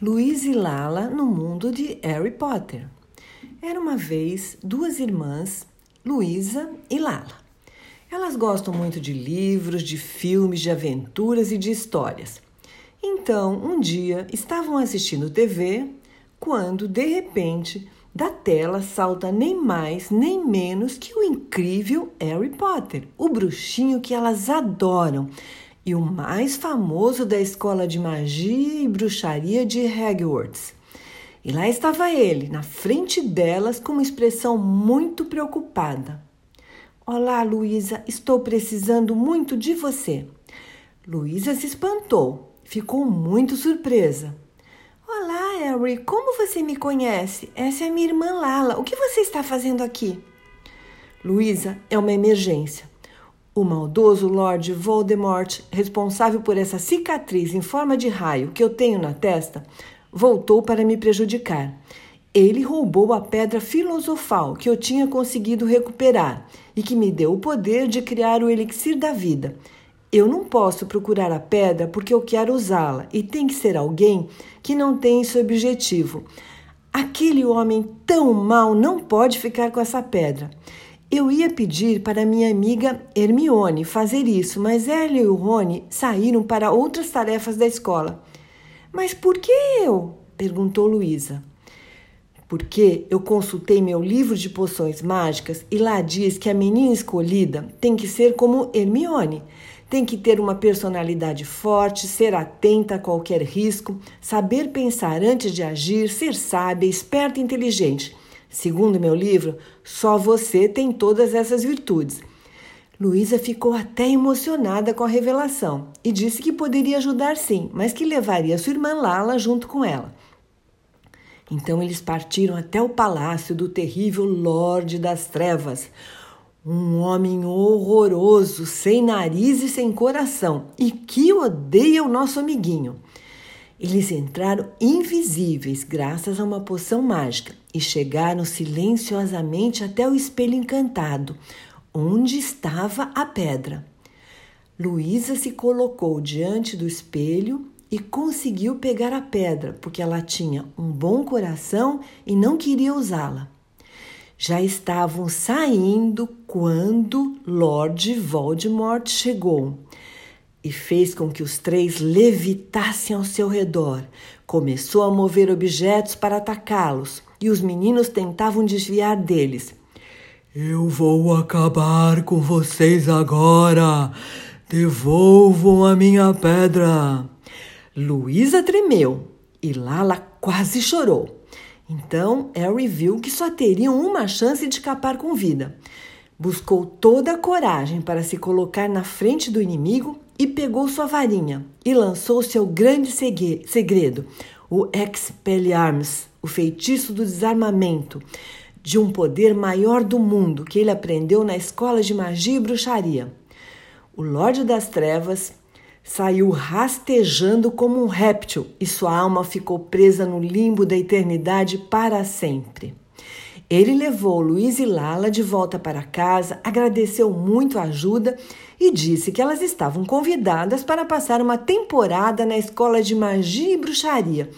Luiz e Lala no mundo de Harry Potter. Era uma vez duas irmãs, Luísa e Lala. Elas gostam muito de livros, de filmes, de aventuras e de histórias. Então, um dia estavam assistindo TV quando, de repente, da tela salta nem mais nem menos que o incrível Harry Potter, o bruxinho que elas adoram e o mais famoso da escola de magia e bruxaria de Hogwarts. E lá estava ele, na frente delas, com uma expressão muito preocupada. Olá, Luísa, estou precisando muito de você. Luísa se espantou, ficou muito surpresa. Olá, Harry, como você me conhece? Essa é minha irmã Lala. O que você está fazendo aqui? Luísa, é uma emergência. O maldoso Lord Voldemort, responsável por essa cicatriz em forma de raio que eu tenho na testa, voltou para me prejudicar. Ele roubou a pedra filosofal que eu tinha conseguido recuperar e que me deu o poder de criar o elixir da vida. Eu não posso procurar a pedra porque eu quero usá-la e tem que ser alguém que não tem esse objetivo. Aquele homem tão mau não pode ficar com essa pedra. Eu ia pedir para minha amiga Hermione fazer isso, mas ela e o Rony saíram para outras tarefas da escola. Mas por que eu? perguntou Luísa. Porque eu consultei meu livro de poções mágicas e lá diz que a menina escolhida tem que ser como Hermione. Tem que ter uma personalidade forte, ser atenta a qualquer risco, saber pensar antes de agir, ser sábia, esperta e inteligente. Segundo meu livro, só você tem todas essas virtudes. Luísa ficou até emocionada com a revelação e disse que poderia ajudar sim, mas que levaria sua irmã Lala junto com ela. Então eles partiram até o palácio do terrível Lorde das Trevas, um homem horroroso, sem nariz e sem coração, e que odeia o nosso amiguinho. Eles entraram invisíveis graças a uma poção mágica e chegaram silenciosamente até o espelho encantado, onde estava a pedra. Luísa se colocou diante do espelho e conseguiu pegar a pedra, porque ela tinha um bom coração e não queria usá-la. Já estavam saindo quando Lord Voldemort chegou e fez com que os três levitassem ao seu redor. Começou a mover objetos para atacá-los e os meninos tentavam desviar deles. Eu vou acabar com vocês agora! Devolvam a minha pedra! Luísa tremeu e Lala quase chorou. Então Harry viu que só teriam uma chance de escapar com vida. Buscou toda a coragem para se colocar na frente do inimigo e pegou sua varinha e lançou seu grande segredo, o Expelliarmus, o feitiço do desarmamento, de um poder maior do mundo que ele aprendeu na escola de magia e bruxaria. O Lorde das Trevas saiu rastejando como um réptil e sua alma ficou presa no limbo da eternidade para sempre. Ele levou Luiz e Lala de volta para casa, agradeceu muito a ajuda e disse que elas estavam convidadas para passar uma temporada na escola de magia e bruxaria.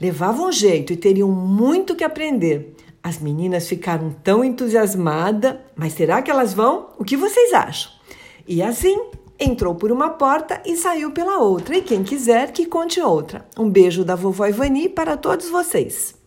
Levavam jeito e teriam muito que aprender. As meninas ficaram tão entusiasmadas, mas será que elas vão? O que vocês acham? E assim, entrou por uma porta e saiu pela outra. E quem quiser que conte outra. Um beijo da vovó Ivani para todos vocês.